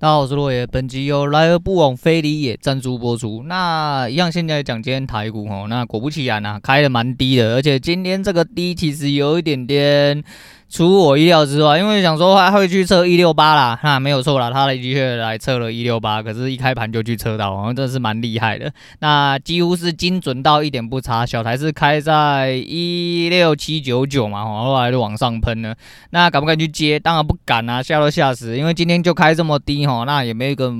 大家好，我是洛爷。本集由来而不往非礼也赞助播出。那一样，现在讲今天台股哦，那果不其然啊，开的蛮低的，而且今天这个低其实有一点点。出我意料之外，因为想说他会去测一六八啦，那没有错啦，他的确来测了一六八，可是一开盘就去测到，好像真的是蛮厉害的。那几乎是精准到一点不差，小台是开在一六七九九嘛，后来就往上喷了。那敢不敢去接？当然不敢啊，吓都吓死。因为今天就开这么低哈，那也没有一个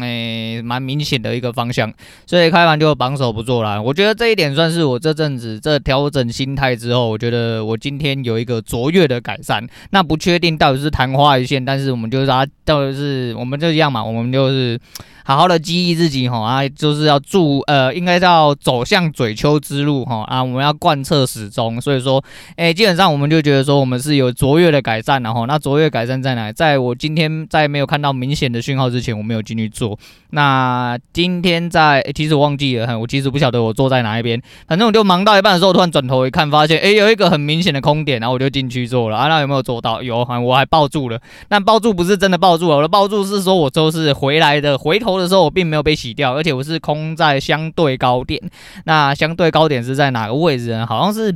诶蛮明显的一个方向，所以开盘就绑手不做了。我觉得这一点算是我这阵子这调整心态之后，我觉得我今天有一个卓越的感改善，那不确定到底是昙花一现，但是我们就是啊，到底是我们就一样嘛，我们就是。好好的激励自己哈啊，就是要注呃，应该叫走向嘴丘之路哈啊，我们要贯彻始终。所以说，哎、基本上我们就觉得说，我们是有卓越的改善然后那卓越改善在哪？在我今天在没有看到明显的讯号之前，我没有进去做。那今天在、其实我忘记了，我其实不晓得我坐在哪一边。反正我就忙到一半的时候，突然转头一看，发现哎、有一个很明显的空点，然后我就进去做了啊。那有没有做到？有，我还抱住了。但抱住不是真的抱住了，我的抱住是说我就是回来的回头。的时候我并没有被洗掉，而且我是空在相对高点。那相对高点是在哪个位置呢？好像是。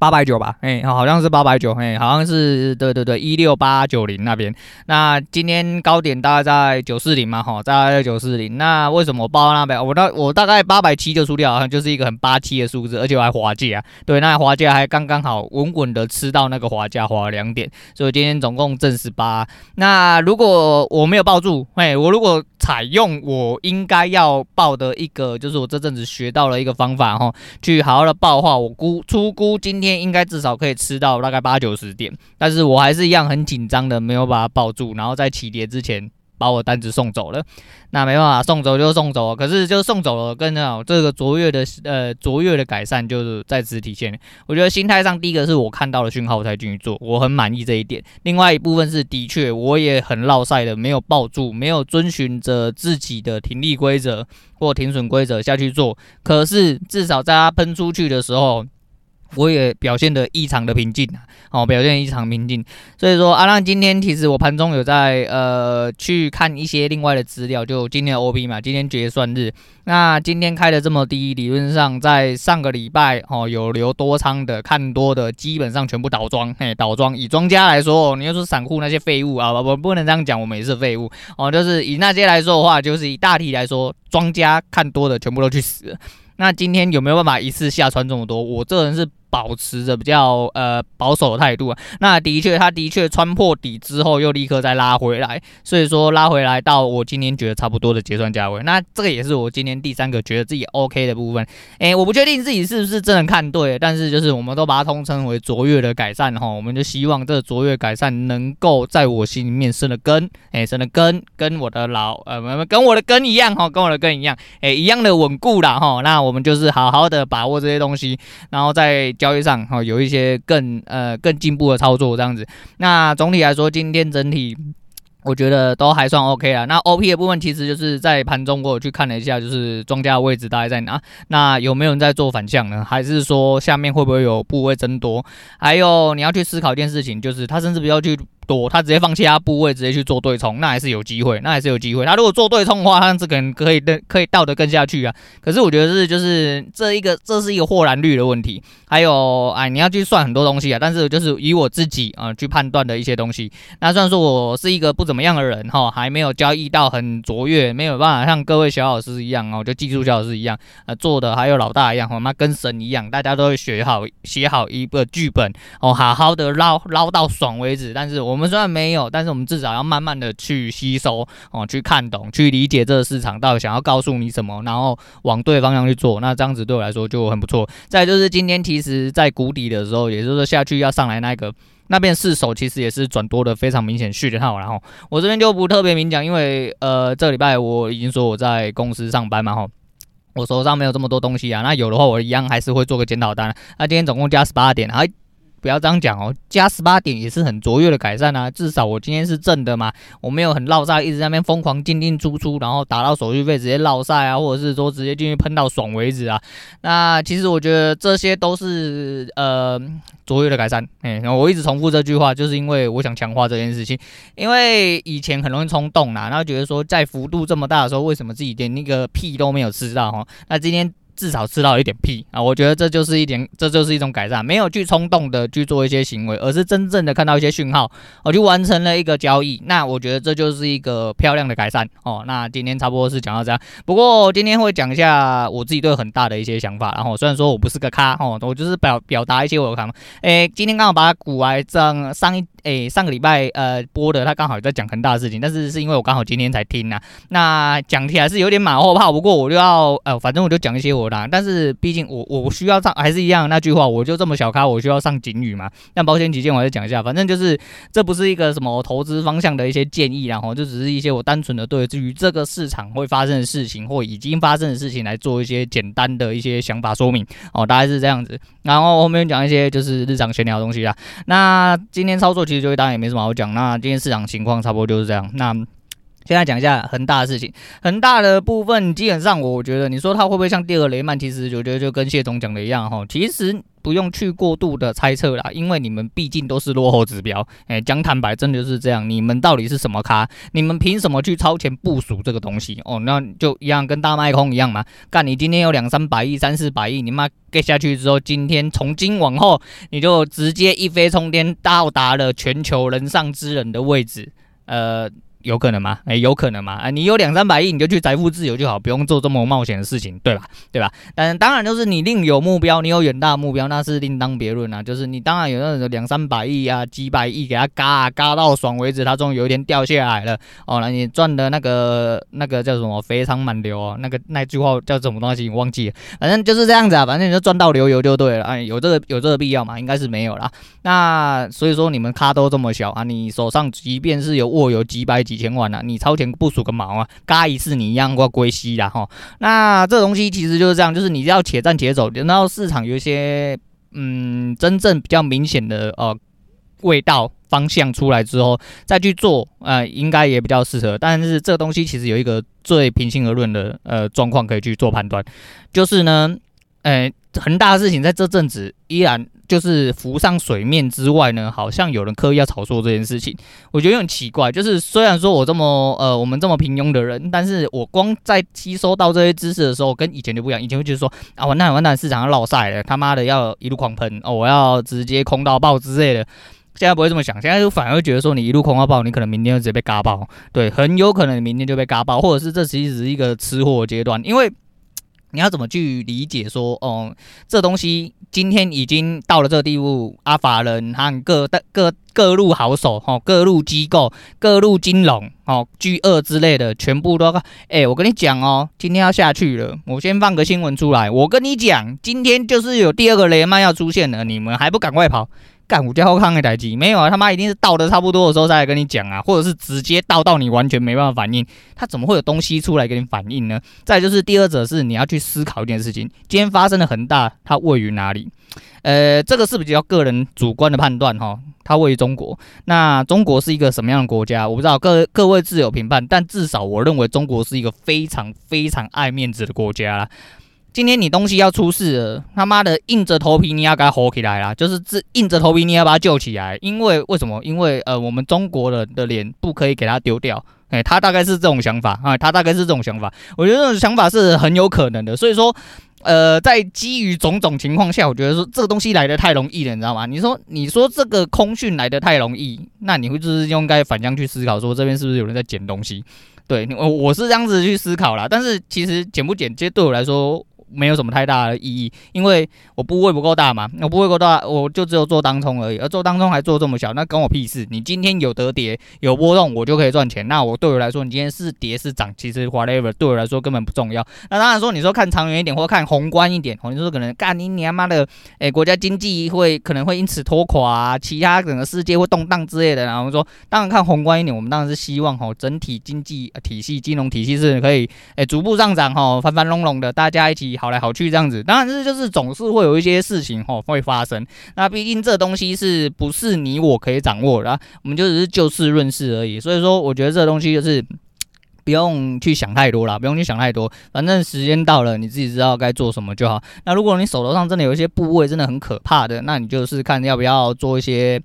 八百九吧，哎，好像是八百九，哎，好像是对对对，一六八九零那边。那今天高点大概在九四零嘛，哈，大概在九四零。那为什么我报那边？我大我大概八百七就出掉，好像就是一个很八七的数字，而且我还滑价，对，那滑价还刚刚好稳稳的吃到那个滑价，滑了两点，所以今天总共挣十八。那如果我没有抱住，哎，我如果采用我应该要报的一个，就是我这阵子学到了一个方法，哈，去好好的报话，我估初估今天。应该至少可以吃到大概八九十点，但是我还是一样很紧张的，没有把它抱住，然后在起跌之前把我单子送走了。那没办法，送走就送走了，可是就送走了，跟这个卓越的呃卓越的改善就是在此体现。我觉得心态上，第一个是我看到了讯号才进去做，我很满意这一点。另外一部分是的确我也很落赛的，没有抱住，没有遵循着自己的停利规则或停损规则下去做。可是至少在它喷出去的时候。我也表现得异常的平静啊，哦，表现异常平静。所以说，阿浪今天其实我盘中有在呃去看一些另外的资料，就今天的 OP 嘛，今天结算日。那今天开的这么低，理论上在上个礼拜哦有留多仓的看多的，基本上全部倒庄，嘿，倒庄。以庄家来说，你要说散户那些废物啊，我不能这样讲，我们也是废物哦。就是以那些来说的话，就是以大体来说，庄家看多的全部都去死。那今天有没有办法一次下穿这么多？我这人是。保持着比较呃保守的态度啊，那的确，他的确穿破底之后又立刻再拉回来，所以说拉回来到我今天觉得差不多的结算价位，那这个也是我今天第三个觉得自己 OK 的部分。诶，我不确定自己是不是真的看对，但是就是我们都把它通称为卓越的改善哈，我们就希望这个卓越改善能够在我心里面生了根，诶，生了根，跟我的老呃跟我的根一样哈，跟我的根一样，诶，一样的稳固啦哈。那我们就是好好的把握这些东西，然后再。交易上哈有一些更呃更进步的操作这样子，那总体来说今天整体我觉得都还算 OK 啦。那 OP 的部分其实就是在盘中我有去看了一下，就是庄家的位置大概在哪？那有没有人在做反向呢？还是说下面会不会有部位增多？还有你要去思考一件事情，就是他甚至不要去。多，他直接放弃他部位，直接去做对冲，那还是有机会，那还是有机会。他如果做对冲的话，他这可能可以的，可以倒得更下去啊。可是我觉得是就是这一个，这是一个豁然率的问题。还有，哎，你要去算很多东西啊。但是就是以我自己啊、呃、去判断的一些东西。那虽然说我是一个不怎么样的人哈，还没有交易到很卓越，没有办法像各位小老师一样哦，就技术小老师一样呃做的，还有老大一样，我妈跟神一样，大家都会学好写好一个剧本哦，好好的捞捞到爽为止。但是我。我们虽然没有，但是我们至少要慢慢的去吸收哦，去看懂，去理解这个市场到底想要告诉你什么，然后往对方向去做。那这样子对我来说就很不错。再就是今天其实在谷底的时候，也就是说下去要上来那个那边四手，其实也是转多的非常明显讯号。然后我这边就不特别明讲，因为呃这礼拜我已经说我在公司上班嘛，哈，我手上没有这么多东西啊。那有的话我一样还是会做个检讨单。那今天总共加十八点，还。不要这样讲哦，加十八点也是很卓越的改善啊。至少我今天是正的嘛，我没有很落赛，一直在那边疯狂进进出出，然后打到手续费直接落赛啊，或者是说直接进去喷到爽为止啊。那其实我觉得这些都是呃卓越的改善。哎，然后我一直重复这句话，就是因为我想强化这件事情。因为以前很容易冲动啦，然后觉得说在幅度这么大的时候，为什么自己连那个屁都没有吃到哈？那今天。至少吃到一点屁啊！我觉得这就是一点，这就是一种改善，没有去冲动的去做一些行为，而是真正的看到一些讯号，我就完成了一个交易。那我觉得这就是一个漂亮的改善哦。那今天差不多是讲到这样，不过今天会讲一下我自己对很大的一些想法。然后虽然说我不是个咖哦，我就是表表达一些我的看法。诶，今天刚好把股癌上上一。诶、上个礼拜呃播的，他刚好在讲恒大的事情，但是是因为我刚好今天才听呐、啊，那讲起来是有点马后炮，不过我就要呃，反正我就讲一些我的，但是毕竟我我需要上，还是一样那句话，我就这么小咖，我需要上警语嘛。那保险起见，我再讲一下，反正就是这不是一个什么投资方向的一些建议，然后就只是一些我单纯的对于这个市场会发生的事情或已经发生的事情来做一些简单的一些想法说明哦，大概是这样子。然后后面讲一些就是日常闲聊的东西啦。那今天操作其实就当然也没什么好讲。那今天市场情况差不多就是这样。那现在讲一下恒大的事情。恒大的部分基本上，我觉得你说它会不会像第二雷曼？其实我觉得就跟谢总讲的一样哈，其实。不用去过度的猜测啦，因为你们毕竟都是落后指标。哎，讲坦白，真的就是这样。你们到底是什么咖？你们凭什么去超前部署这个东西？哦，那就一样，跟大卖空一样嘛。干，你今天有两三百亿、三四百亿，你妈给下去之后，今天从今往后，你就直接一飞冲天，到达了全球人上之人的位置。呃。有可能吗？哎、有可能吗？啊，你有两三百亿，你就去财富自由就好，不用做这么冒险的事情，对吧？对吧？但当然就是你另有目标，你有远大的目标，那是另当别论啊。就是你当然有那种两三百亿啊，几百亿给他嘎嘎到爽为止，他终于有一天掉下来了哦。那你赚的那个那个叫什么肥肠满流啊？那个那句话叫什么东西？你忘记了？反正就是这样子啊。反正你就赚到流油就对了。哎，有这个有这个必要吗？应该是没有啦。那所以说你们咖都这么小啊，你手上即便是有握有几百。几千万啊，你超前部署个毛啊！嘎一次你一样过归西啦哈。那这东西其实就是这样，就是你要且战且走，等到市场有一些嗯真正比较明显的呃味道方向出来之后再去做，呃应该也比较适合。但是这个东西其实有一个最平心而论的呃状况可以去做判断，就是呢，呃很大的事情在这阵子依然。就是浮上水面之外呢，好像有人刻意要炒作这件事情，我觉得很奇怪。就是虽然说我这么呃，我们这么平庸的人，但是我光在吸收到这些知识的时候，跟以前就不一样。以前会觉得说啊，完蛋完蛋，市场要落赛了，他妈的要一路狂喷哦，我要直接空到爆之类的。现在不会这么想，现在就反而会觉得说，你一路空到爆，你可能明天就直接被嘎爆。对，很有可能你明天就被嘎爆，或者是这其实是一个吃货阶段，因为。你要怎么去理解说，哦，这东西今天已经到了这个地步，阿法人和各各各路好手，哦，各路机构、各路金融，哦，G 二之类的，全部都要，哎，我跟你讲哦，今天要下去了，我先放个新闻出来，我跟你讲，今天就是有第二个雷曼要出现了，你们还不赶快跑？干五家后康的台机没有啊？他妈一定是到的差不多的时候再来跟你讲啊，或者是直接到到你完全没办法反应，他怎么会有东西出来给你反应呢？再就是第二者是你要去思考一件事情，今天发生的恒大它位于哪里？呃，这个是比较个人主观的判断哈，它位于中国。那中国是一个什么样的国家？我不知道，各各位自有评判。但至少我认为中国是一个非常非常爱面子的国家啦。今天你东西要出事了，他妈的硬着头皮你要给它活起来啦，就是这硬着头皮你要把它救起来，因为为什么？因为呃，我们中国人的脸不可以给它丢掉，哎、他大概是这种想法啊，他大概是这种想法，我觉得这种想法是很有可能的，所以说，呃，在基于种种情况下，我觉得说这个东西来的太容易了，你知道吗？你说你说这个空讯来的太容易，那你会就是应该反向去思考，说这边是不是有人在捡东西？对，我我是这样子去思考啦，但是其实捡不捡，其实对我来说。没有什么太大的意义，因为我部位不够大嘛，我部位够大，我就只有做当冲而已，而做当冲还做这么小，那关我屁事。你今天有得跌有波动，我就可以赚钱。那我对我来说，你今天是跌是涨，其实 whatever 对我来说根本不重要。那当然说，你说看长远一点或看宏观一点，你说可能干你你妈的，诶，国家经济会可能会因此拖垮啊，其他整个世界会动荡之类的。然后说，当然看宏观一点，我们当然是希望吼整体经济体系、金融体系是可以诶逐步上涨吼，翻翻隆隆的，大家一起。好来好去这样子。当然这就是总是会有一些事情吼会发生。那毕竟这东西是不是你我可以掌握的？我们就只是就事论事而已。所以说，我觉得这东西就是。不用去想太多啦，不用去想太多，反正时间到了，你自己知道该做什么就好。那如果你手头上真的有一些部位真的很可怕的，那你就是看要不要做一些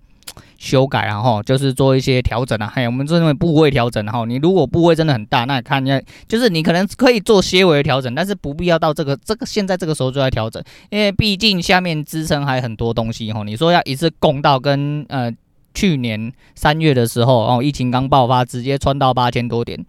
修改，然后就是做一些调整啊。嘿，我们这种部位调整，然后你如果部位真的很大，那看一下，就是你可能可以做些微的调整，但是不必要到这个这个现在这个时候就来调整，因为毕竟下面支撑还很多东西哈。你说要一次供到跟呃去年三月的时候哦，疫情刚爆发，直接穿到八千多点。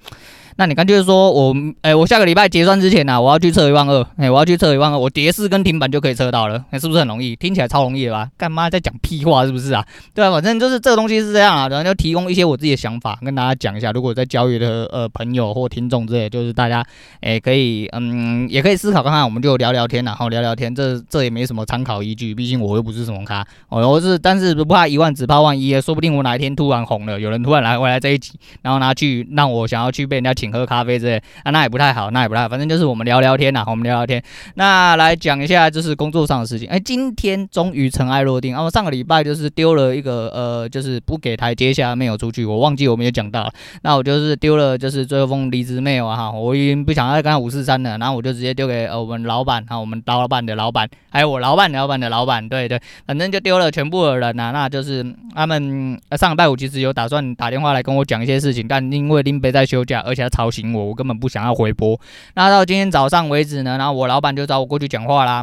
那你看，就是说我，哎、我下个礼拜结算之前呢、我要去测一万二，哎，我要去测一万二，我跌势跟停板就可以测到了，哎、欸，是不是很容易？听起来超容易的吧？干嘛在讲屁话？是不是啊？对啊，反正就是这个东西是这样啊，然后就提供一些我自己的想法跟大家讲一下。如果在交易的呃朋友或听众之类，就是大家哎、可以嗯也可以思考看看，我们就聊聊天，然后聊聊天，这这也没什么参考依据，毕竟我又不是什么咖，哦，我是但是不怕一万，只怕万一，说不定我哪一天突然红了，有人突然来回来这一集，然后拿去让我想要去被人家请喝咖啡之类。啊，那也不太好，那也不太好，反正就是我们聊聊天呐，我们聊聊天。那来讲一下，就是工作上的事情。哎、今天终于尘埃落定。然后上个礼拜就是丢了一个呃，就是不给台阶下没有出去，我忘记我没有讲到。那我就是丢了，就是最后封离职 mail 啊哈，我已经不想再跟他五四三了。然后我就直接丢给呃我们老板哈，我们刀老板的老板，还有我老板老板的老板，对对，反正就丢了全部的人呐、啊。那就是他们上个礼拜五其实有打算打电话来跟我讲一些事情，但因为林北在休假，而且吵醒我，我根本不想要回播，那到今天早上为止呢，然后我老板就找我过去讲话啦。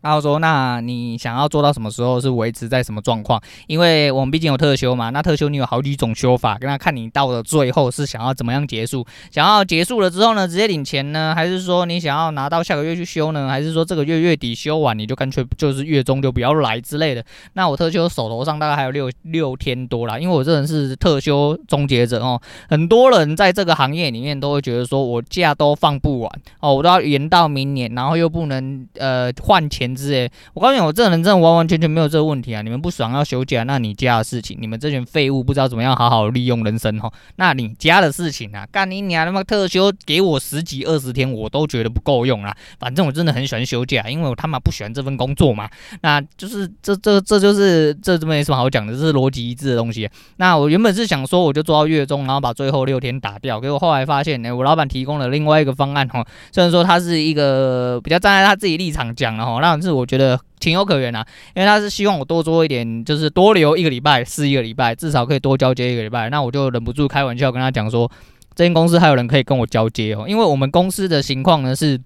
然后说，那你想要做到什么时候是维持在什么状况？因为我们毕竟有特休嘛，那特休你有好几种休法，跟他看你到了最后是想要怎么样结束？想要结束了之后呢，直接领钱呢，还是说你想要拿到下个月去休呢？还是说这个月月底休完你就干脆就是月中就不要来之类的？那我特休手头上大概还有六六天多啦，因为我这人是特休终结者哦。很多人在这个行业里面都会觉得说我假都放不完哦，我都要延到明年，然后又不能呃换钱。之诶，我告诉你，我这人真的完完全全没有这个问题啊！你们不爽要休假，那你家的事情，你们这群废物不知道怎么样好好利用人生哈。那你家的事情啊，干你娘他妈特休给我十几二十天，我都觉得不够用啊。反正我真的很喜欢休假，因为我他妈不喜欢这份工作嘛。那就是这这这就是这这没什么好讲的，这是逻辑一致的东西。那我原本是想说，我就做到月中，然后把最后六天打掉。结果后来发现，呢，我老板提供了另外一个方案哈。虽然说他是一个比较站在他自己立场讲的哈，那。但是我觉得情有可原啊，因为他是希望我多做一点，就是多留一个礼拜是一个礼拜，至少可以多交接一个礼拜。那我就忍不住开玩笑跟他讲说，这间公司还有人可以跟我交接哦，因为我们公司的情况呢是，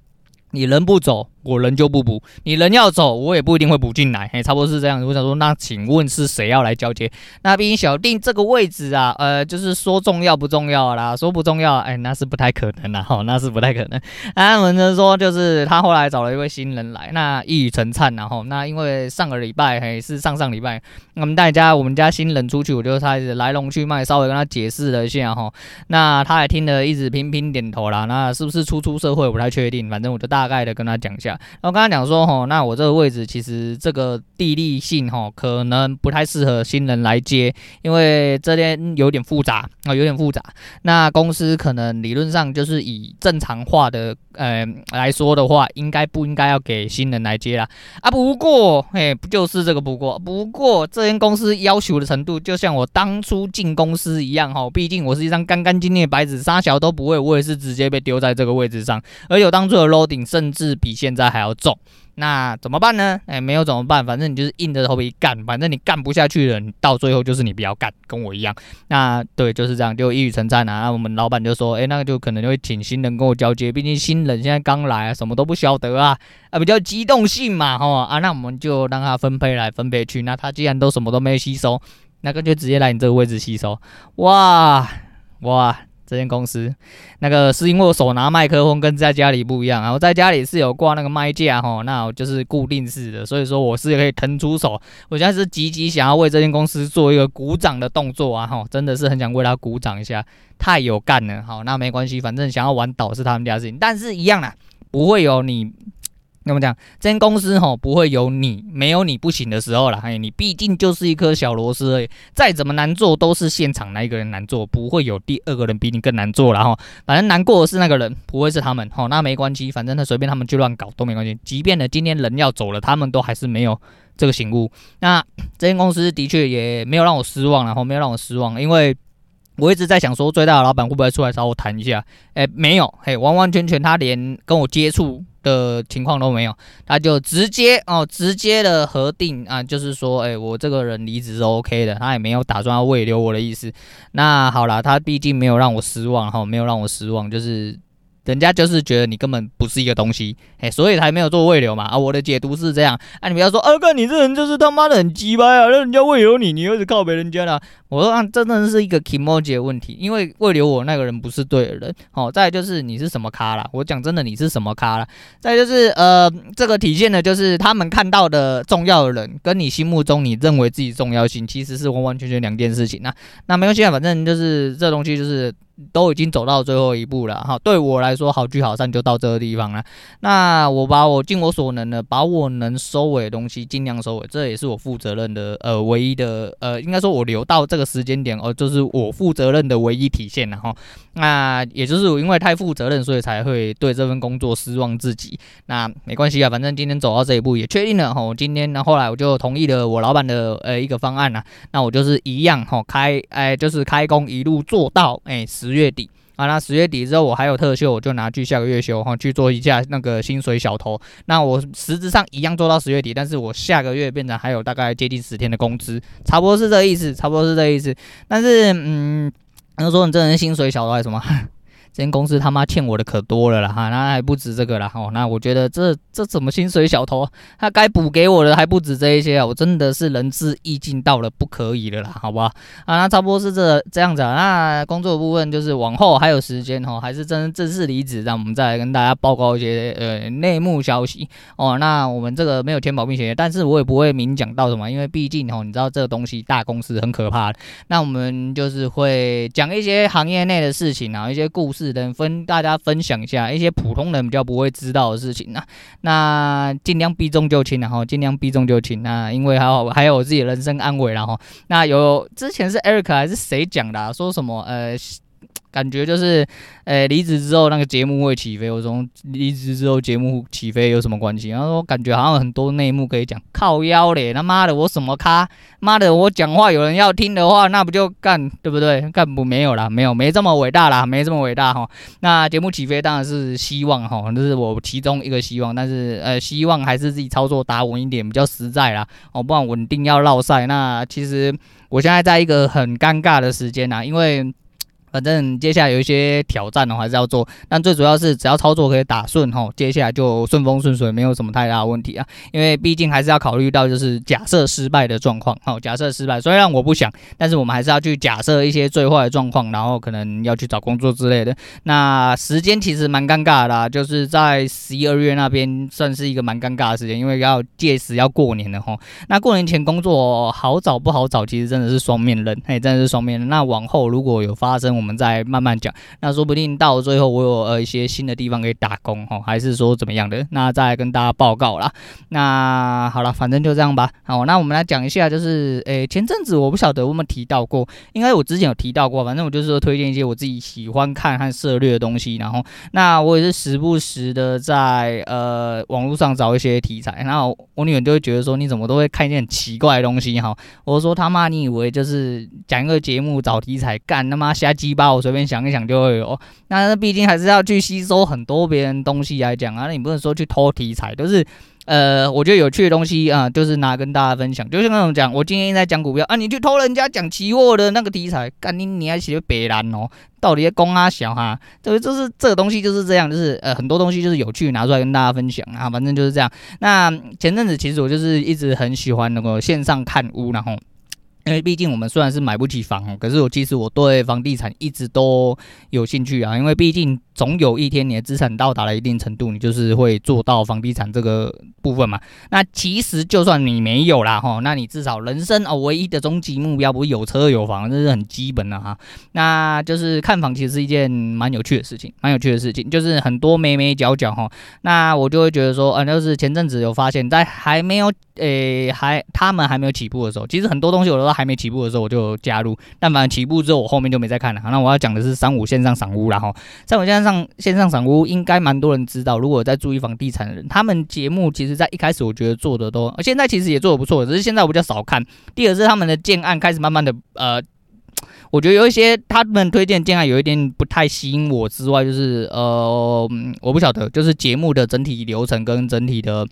你人不走。我人就不补，你人要走，我也不一定会补进来，嘿，差不多是这样。我想说，那请问是谁要来交接？那毕竟小定这个位置啊，呃，就是说重要不重要啦，说不重要，哎，那是不太可能啦，哈，那是不太可能。他们就说，就是他后来找了一位新人来，那一语成谶，然后那因为上个礼拜，嘿，是上上礼拜，我们大家我们家新人出去，我就开始来龙去脉，稍微跟他解释了一下，哈，那他也听得一直频频点头啦。那是不是初出社会，我不太确定，反正我就大概的跟他讲一下。然后刚才讲说，吼，那我这个位置其实这个地利性，吼，可能不太适合新人来接，因为这边有点复杂啊，有点复杂。那公司可能理论上就是以正常化的，呃，来说的话，应该不应该要给新人来接啦？啊，不过，嘿，不就是这个不过？不过这间公司要求的程度，就像我当初进公司一样，吼，毕竟我是一张干干净净的白纸，啥小都不会，我也是直接被丢在这个位置上，而有当初的 loading，甚至比现在还要。重，那怎么办呢？哎，没有怎么办，反正你就是硬着头皮干，反正你干不下去了，你到最后就是你不要干，跟我一样。那对，就是这样，就一语成谶啊。我们老板就说，哎，那个就可能就会请新人跟我交接，毕竟新人现在刚来，什么都不晓得啊，啊，比较机动性嘛，吼啊，那我们就让他分配来分配去。那他既然都什么都没吸收，那个就直接来你这个位置吸收。哇哇！这间公司，那个是因为我手拿麦克风跟在家里不一样啊，我在家里是有挂那个麦架哈，那我就是固定式的，所以说我是可以腾出手。我现在是积极想要为这间公司做一个鼓掌的动作啊哈，真的是很想为他鼓掌一下，太有干了。好，那没关系，反正想要玩倒是他们家事情，但是一样啦，不会有你那么讲，这间公司吼不会有你没有你不行的时候了。哎，你毕竟就是一颗小螺丝而已，再怎么难做都是现场那一个人难做，不会有第二个人比你更难做了哈。反正难过的是那个人，不会是他们。吼，那没关系，反正他随便他们去乱搞都没关系。即便呢今天人要走了，他们都还是没有这个醒悟。那这间公司的确也没有让我失望，然后没有让我失望，因为我一直在想说，最大的老板会不会出来找我谈一下？哎，没有，嘿，完完全全他连跟我接触。的情况都没有，他就直接哦，直接的核定啊，就是说，哎，我这个人离职是 OK 的，他也没有打算要慰留我的意思。那好了，他毕竟没有让我失望哈，没有让我失望，就是。人家就是觉得你根本不是一个东西，哎，所以才没有做慰留嘛。啊，我的解读是这样。啊，你不要说，啊，哥，你这人就是他妈的很鸡掰啊，让人家慰留你，你又是靠别人家的。我说，啊，这真的是一个 kimoji 的问题，因为未留我那个人不是对的人。好，再就是你是什么咖啦？我讲真的，你是什么咖啦？再就是，呃，这个体现的就是他们看到的重要的人，跟你心目中你认为自己重要性，其实是完完全全两件事情。那那没关系啊，反正就是这东西就是。都已经走到最后一步了哈，对我来说好聚好散就到这个地方了。那我把我尽我所能的，把我能收尾的东西尽量收尾，这也是我负责任的呃唯一的呃，应该说我留到这个时间点哦，就是我负责任的唯一体现了哈。那也就是因为太负责任，所以才会对这份工作失望自己。那没关系啊，反正今天走到这一步也确定了哈。今天呢，后来我就同意了我老板的呃一个方案了。那我就是一样哈，开哎就是开工一路做到哎十月底啊。那十月底之后我还有特休，我就拿去下个月休哈，去做一下那个薪水小偷。那我实质上一样做到十月底，但是我下个月变成还有大概接近十天的工资，差不多是这意思，差不多是这意思。但是嗯。他说：“你这人薪水小偷还是什么？”这间公司他妈欠我的可多了啦哈，那还不止这个啦哦。那我觉得这这怎么薪水小偷？他该补给我的还不止这一些啊！我真的是仁至义尽到了不可以了啦，好吧？啊，那差不多是这这样子啊。那工作部分就是往后还有时间哦，还是真正式离职，让我们再来跟大家报告一些呃内幕消息哦。那我们这个没有填保密协议，但是我也不会明讲到什么，因为毕竟哦，你知道这个东西大公司很可怕的。那我们就是会讲一些行业内的事情啊，一些故事。只能分大家分享一下一些普通人比较不会知道的事情啊，那尽量避重就轻，然后尽量避重就轻。那因为还有还有我自己人生安危，然后那有之前是 Eric 还是谁讲的？说什么呃？感觉就是，呃，离职之后那个节目会起飞。我说离职之后节目起飞有什么关系？然后说感觉好像很多内幕可以讲。靠腰嘞，他妈的我什么咖？妈的我讲话有人要听的话，那不就干对不对？干不没有啦，没有没这么伟大啦，没这么伟大哈。那节目起飞当然是希望哈，这是我其中一个希望。但是呃，希望还是自己操作打稳一点比较实在啦。哦，不然稳定要落赛。那其实我现在在一个很尴尬的时间呐，因为。反正接下来有一些挑战的话，还是要做。但最主要是只要操作可以打顺吼，接下来就顺风顺水，没有什么太大的问题啊。因为毕竟还是要考虑到就是假设失败的状况。好，假设失败，虽然我不想，但是我们还是要去假设一些最坏的状况，然后可能要去找工作之类的。那时间其实蛮尴尬的啦，就是在十一二月那边算是一个蛮尴尬的时间，因为要届时要过年了吼。那过年前工作好找不好找，其实真的是双面刃，嘿，真的是双面刃。那往后如果有发生，我们再慢慢讲，那说不定到最后我有呃一些新的地方可以打工哈，还是说怎么样的，那再跟大家报告啦。那好了，反正就这样吧。好，那我们来讲一下，就是诶、前阵子我不晓得我们提到过，应该我之前有提到过，反正我就是说推荐一些我自己喜欢看和涉猎的东西，然后那我也是时不时的在呃网络上找一些题材，然后我女儿就会觉得说你怎么都会看一些很奇怪的东西哈，我说他妈你以为就是讲一个节目找题材干他妈瞎鸡巴我随便想一想就会有，那毕竟还是要去吸收很多别人东西来讲啊，那你不能说去偷题材，都是呃，我觉得有趣的东西啊，就是拿跟大家分享，就是那种讲，我今天在讲股票啊，你去偷人家讲期货的那个题材，干你你还写别人哦，到底在攻啊小哈，这个就是这个东西就是这样，就是呃很多东西就是有趣拿出来跟大家分享啊，反正就是这样。那前阵子其实我就是一直很喜欢那个线上看屋，然后。因为毕竟我们虽然是买不起房，可是我其实我对房地产一直都有兴趣啊。因为毕竟总有一天你的资产到达了一定程度，你就是会做到房地产这个部分嘛。那其实就算你没有啦哈，那你至少人生哦唯一的终极目标不是有车有房，这是很基本的哈。那就是看房其实是一件蛮有趣的事情，蛮有趣的事情，就是很多眉眉角角哈。那我就会觉得说，嗯，就是前阵子有发现，在还没有。诶、还他们还没有起步的时候，其实很多东西我都还没起步的时候我就加入，但反正起步之后我后面就没再看了。那我要讲的是三五线上赏屋啦齁，三五线上线上赏屋应该蛮多人知道，如果在注意房地产的人，他们节目其实在一开始我觉得做的都，现在其实也做的不错，只是现在我比较少看。第二是他们的建案开始慢慢的，呃，我觉得有一些他们推荐建案有一点不太吸引我之外，就是呃，我不晓得，就是节目的整体流程跟整体的。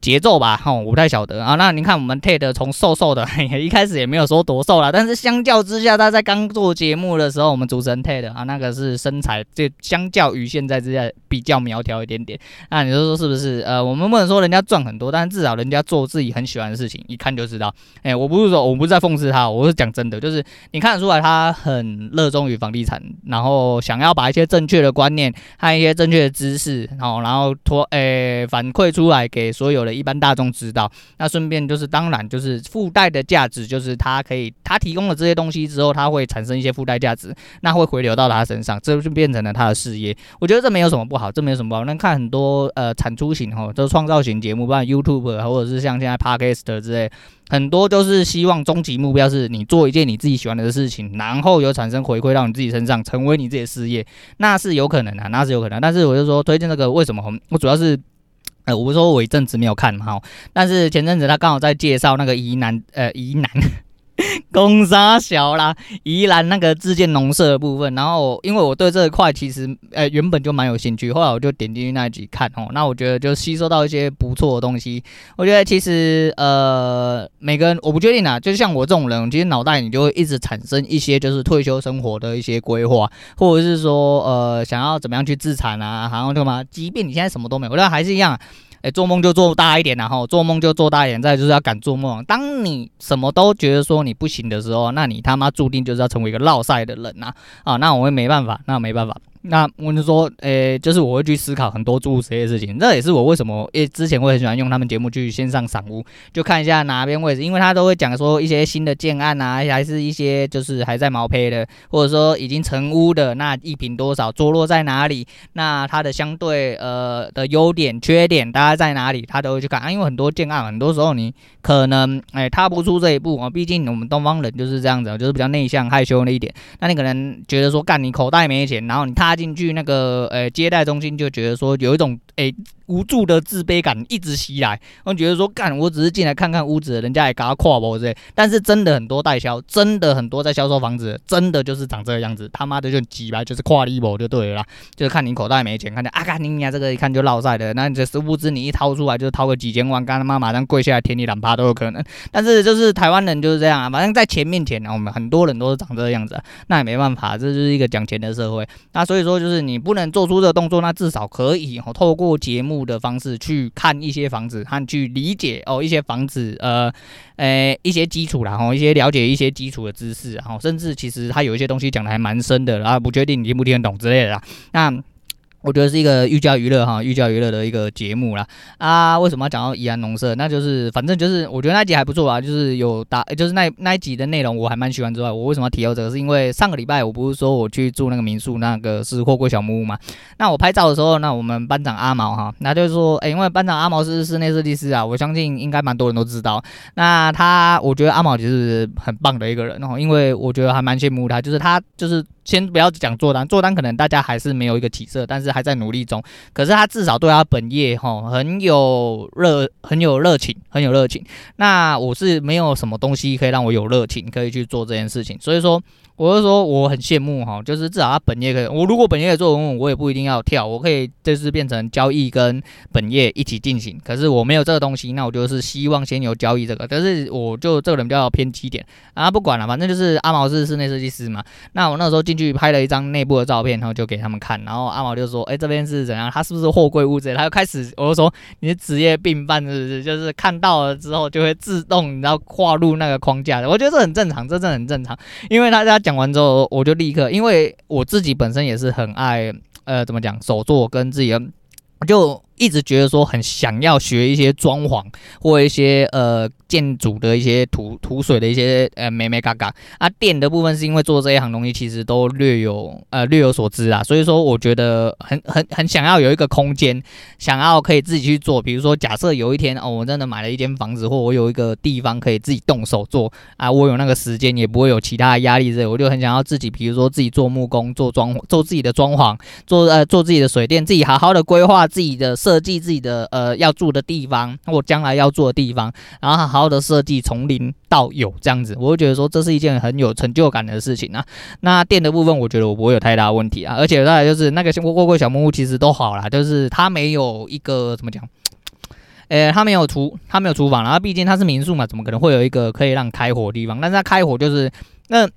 节奏吧，哈，我不太晓得啊。那你看我们 Ted 从瘦瘦的，一开始也没有说多瘦啦，但是相较之下，他在刚做节目的时候，我们主持人 Ted 啊，那个是身材，就相较于现在之下比较苗条一点点。那你说说是不是？呃，我们不能说人家赚很多，但是至少人家做自己很喜欢的事情，一看就知道。哎、我不是说我不是在讽刺他，我是讲真的，就是你看得出来他很热衷于房地产，然后想要把一些正确的观念和一些正确的知识，然后然后托哎、反馈出来给所有人。一般大众知道，那顺便就是当然就是附带的价值，就是他可以他提供了这些东西之后，他会产生一些附带价值，那会回流到他身上，这就变成了他的事业。我觉得这没有什么不好，这没有什么不好。那看很多呃产出型哈，都创造型节目，不管 YouTube 或者是像现在 Podcast 之类，很多都是希望终极目标是你做一件你自己喜欢的事情，然后有产生回馈到你自己身上，成为你自己的事业，那是有可能的，那是有可能。但是我就说推荐这个为什么？我主要是。我不是说我一阵子没有看嘛，哈，但是前阵子他刚好在介绍那个疑难，呃，疑难。公沙小啦，宜兰那个自建农舍的部分，然后因为我对这一块其实呃原本就蛮有兴趣，后来我就点进去那一集看哦，那我觉得就吸收到一些不错的东西。我觉得其实呃每个人我不确定啊，就像我这种人，其实脑袋里就会一直产生一些就是退休生活的一些规划，或者是说呃想要怎么样去自产啊，然后干嘛？即便你现在什么都没有，我觉得还是一样。哎、做梦就做大一点，然后做梦就做大一点，再就是要敢做梦。当你什么都觉得说你不行的时候，那你他妈注定就是要成为一个落赛的人呐！啊，那我也没办法，那没办法。那我就说，诶、就是我会去思考很多诸如此类的事情，这也是我为什么，诶，之前会很喜欢用他们节目去线上赏屋，就看一下哪边位置，因为他都会讲说一些新的建案啊，还是一些就是还在毛坯的，或者说已经成屋的，那一坪多少，坐落在哪里，那它的相对呃的优点、缺点大概在哪里，他都会去看啊。因为很多建案，很多时候你可能诶踏不出这一步啊，毕竟我们东方人就是这样子，就是比较内向害羞那一点，那你可能觉得说干你口袋没钱，然后你踏。拉进去那个呃接待中心，就觉得说有一种诶。无助的自卑感一直袭来，我觉得说干，我只是进来看看屋子，人家也给他跨博之类。但是真的很多代销，真的很多在销售房子，真的就是长这个样子，他妈的就挤吧，就是跨一博就对了，就是看你口袋没钱，看见啊，看你呀这个一看就落赛的，那这是物资你一掏出来就是掏个几千万，干他妈马上跪下来舔你两趴都有可能。但是就是台湾人就是这样啊，反正在钱面前，我们很多人都是长这个样子，那也没办法，这就是一个讲钱的社会。那所以说就是你不能做出这个动作，那至少可以哦，透过节目。的方式去看一些房子和去理解哦一些房子呃呃一些基础然后一些了解一些基础的知识，然后甚至其实他有一些东西讲的还蛮深的，然后不确定你听不听得懂之类的啦。那。我觉得是一个寓教于乐哈，寓教于乐的一个节目啦。啊，为什么要讲到宜安农舍？那就是反正就是我觉得那集还不错啊，就是有打，就是那那一集的内容我还蛮喜欢之外，我为什么要提到这个？是因为上个礼拜我不是说我去住那个民宿，那个是货柜小木屋嘛？那我拍照的时候，那我们班长阿毛哈，那就是说，哎、因为班长阿毛是室内设计师啊，我相信应该蛮多人都知道。那他，我觉得阿毛其实很棒的一个人哦，因为我觉得还蛮羡慕他，就是他就是。先不要讲做单，做单可能大家还是没有一个起色，但是还在努力中。可是他至少对他本业哈很有热，很有热情，很有热情。那我是没有什么东西可以让我有热情，可以去做这件事情。所以说。我就说我很羡慕哈，就是至少他本业可以。我如果本业做文物，我也不一定要跳，我可以就是变成交易跟本业一起进行。可是我没有这个东西，那我就是希望先有交易这个。但是我就这个人比较偏激点啊，不管了，反正就是阿毛是室内设计师嘛。那我那时候进去拍了一张内部的照片，然后就给他们看。然后阿毛就说：“哎、这边是怎样？他是不是货柜屋子？”他就开始我就说：“你是职业病犯是不是？就是看到了之后就会自动你知道跨入那个框架的。”我觉得这很正常，这真的很正常，因为大家讲完之后，我就立刻，因为我自己本身也是很爱，呃，怎么讲，手作跟自己，就一直觉得说很想要学一些装潢或一些呃。建筑的一些涂涂水的一些呃美眉嘎嘎啊，电的部分是因为做这一行东西其实都略有呃略有所知啊，所以说我觉得很很很想要有一个空间，想要可以自己去做。比如说假设有一天哦，我真的买了一间房子，或我有一个地方可以自己动手做啊，我有那个时间，也不会有其他的压力之类，我就很想要自己，比如说自己做木工、做装、做自己的装潢、做呃做自己的水电，自己好好的规划自己的设设计自己的呃要住的地方，或将来要住的地方，然后好好。的设计从零到有这样子，我会觉得说这是一件很有成就感的事情啊。那电的部分，我觉得我不会有太大问题啊。而且再来就是那个货柜小木屋其实都好啦，就是它没有一个怎么讲，呃，它没有厨，它没有厨房，然后毕竟它是民宿嘛，怎么可能会有一个可以让开火的地方？但是它开火就是那。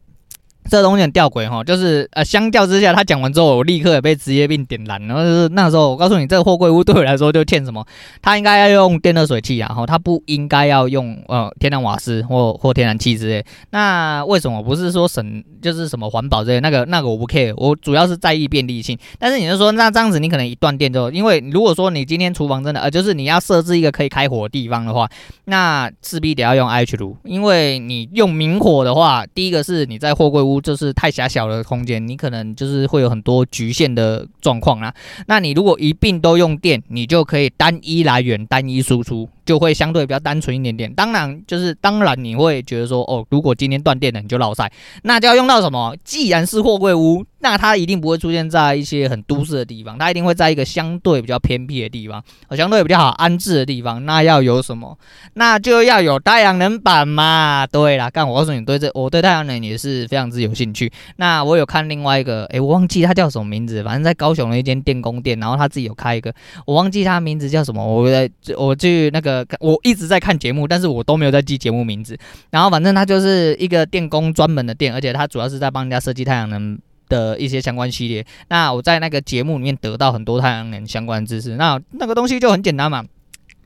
这东西很吊诡哈，就是呃，相较之下，他讲完之后，我立刻也被职业病点燃。然后就是那时候，我告诉你，这个货柜屋对我来说就欠什么？他应该要用电热水器啊，然后他不应该要用呃天然瓦斯或或天然气之类。那为什么不是说省就是什么环保之类？那个那个我不 care，我主要是在意便利性。但是你就说，那这样子你可能一断电之后，因为如果说你今天厨房真的呃，就是你要设置一个可以开火的地方的话，那势必得要用 IH 炉，因为你用明火的话，第一个是你在货柜屋。就是太狭小的空间，你可能就是会有很多局限的状况啦。那你如果一并都用电，你就可以单一来源、单一输出。就会相对比较单纯一点点。当然，就是当然你会觉得说，哦，如果今天断电了，你就落晒，那就要用到什么？既然是货柜屋，那它一定不会出现在一些很都市的地方，它一定会在一个相对比较偏僻的地方，相对比较好安置的地方。那要有什么？那就要有太阳能板嘛。对啦，干我告诉你，对这我对太阳能也是非常之有兴趣。那我有看另外一个，诶，我忘记它叫什么名字，反正在高雄的一间电工店，然后他自己有开一个，我忘记他名字叫什么。我在我去那个。我一直在看节目，但是我都没有在记节目名字。然后反正它就是一个电工专门的店，而且它主要是在帮人家设计太阳能的一些相关系列。那我在那个节目里面得到很多太阳能相关知识。那那个东西就很简单嘛。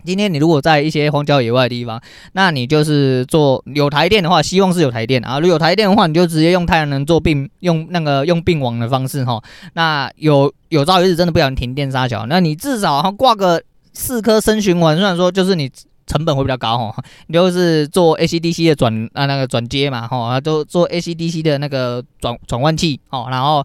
今天你如果在一些荒郊野外的地方，那你就是做有台电的话，希望是有台电啊。如果有台电的话，你就直接用太阳能做并用那个用并网的方式哈。那有有朝一日真的不小心停电杀小，那你至少挂个。四颗声循环，虽然说就是你成本会比较高哈，你就是做 AC/DC 的转啊那个转接嘛哈，都做 AC/DC 的那个转转换器哦，然后。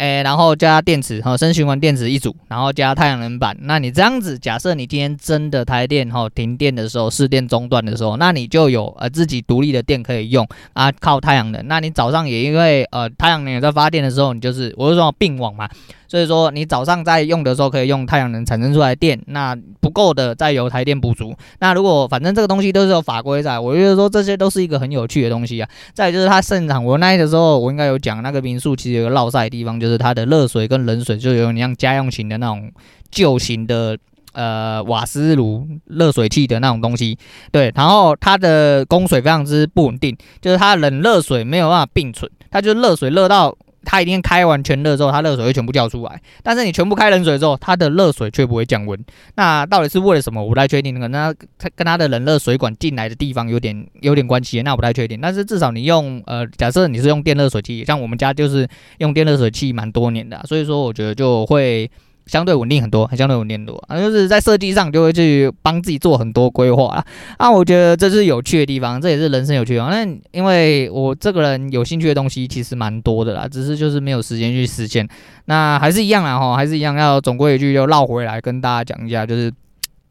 诶、然后加电池哈，深循环电池一组，然后加太阳能板。那你这样子，假设你今天真的台电哈停电的时候，市电中断的时候，那你就有呃自己独立的电可以用啊，靠太阳能。那你早上也因为呃太阳能也在发电的时候，你就是我是说并网嘛，所以说你早上在用的时候可以用太阳能产生出来电，那不够的再由台电补足。那如果反正这个东西都是有法规在，我觉得说这些都是一个很有趣的东西啊。再就是它现场，我那的时候我应该有讲那个民宿其实有个落晒的地方，就是它的热水跟冷水就有点像家用型的那种旧型的呃瓦斯炉热水器的那种东西，对，然后它的供水非常之不稳定，就是它冷热水没有办法并存，它就热水热到。它一定开完全热之后，它热水会全部掉出来。但是你全部开冷水之后，它的热水却不会降温。那到底是为了什么？我不太确定。可能它跟它的冷热水管进来的地方有点有点关系。那我不太确定。但是至少你用呃，假设你是用电热水器，像我们家就是用电热水器蛮多年的，所以说我觉得就会。相对稳定很多，很相对稳定很多啊，就是在设计上就会去帮自己做很多规划啊。啊，我觉得这是有趣的地方，这也是人生有趣的地方。那因为我这个人有兴趣的东西其实蛮多的啦，只是就是没有时间去实现。那还是一样啦哈，还是一样要总归一句，就绕回来跟大家讲一下，就是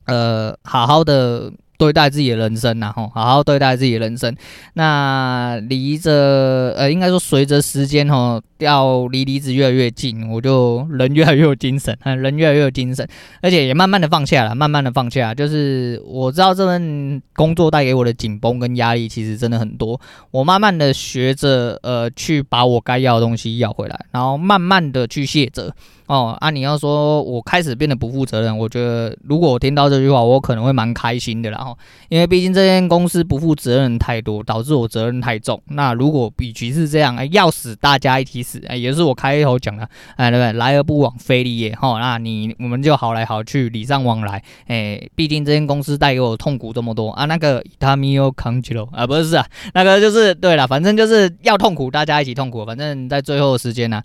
呃，好好的对待自己的人生呐，齁，好好对待自己的人生。那离着呃，应该说随着时间齁。要离离职越来越近，我就人越来越有精神，人越来越有精神，而且也慢慢的放下了，慢慢的放下，就是我知道这份工作带给我的紧绷跟压力其实真的很多，我慢慢的学着呃去把我该要的东西要回来，然后慢慢的去卸责。哦，啊，你要说我开始变得不负责任，我觉得如果我听到这句话，我可能会蛮开心的啦。哈，因为毕竟这间公司不负责任太多，导致我责任太重。那如果与其是这样，要死大家一起哎，也是我开头讲的，哎，对不对？来而不往非礼也。哈，那你我们就好来好去，礼尚往来。哎，毕竟这间公司带给我痛苦这么多啊，那个他没有扛起喽啊，不是啊，那个就是对了，反正就是要痛苦，大家一起痛苦。反正在最后的时间呢、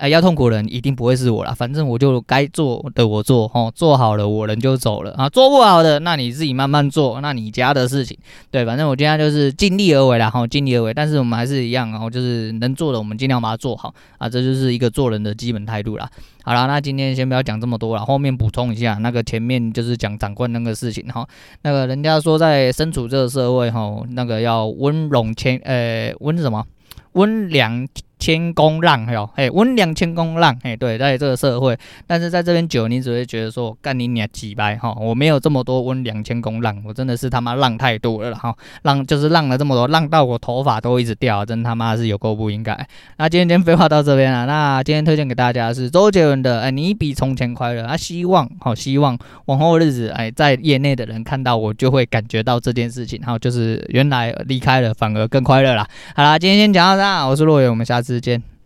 哎，要痛苦的人一定不会是我啦，反正我就该做的我做，吼，做好了我人就走了啊，做不好的那你自己慢慢做，那你家的事情，对，反正我今天就是尽力而为啦，吼，尽力而为，但是我们还是一样，然后就是能做的我们尽量把它做好啊，这就是一个做人的基本态度啦。好啦，那今天先不要讲这么多了，后面补充一下，那个前面就是讲长官那个事情哈，那个人家说在身处这个社会哈，那个要温柔谦，呃，温什么？温良。谦恭让，嘿哟，嘿，温良谦恭让，嘿，对，在这个社会，但是在这边久，你只会觉得说，干你娘几白，哈，我没有这么多温良谦恭让，我真的是他妈浪太多了，哈，浪就是浪了这么多，浪到我头发都一直掉，真他妈是有够不应该。那今天废话到这边了，那今天推荐给大家是周杰伦的，哎，你比从前快乐，啊，希望，好，希望往后日子，哎，在业内的人看到我就会感觉到这件事情，好，就是原来离开了反而更快乐啦。好啦，今天先讲到这，我是洛伟，我们下次。时间。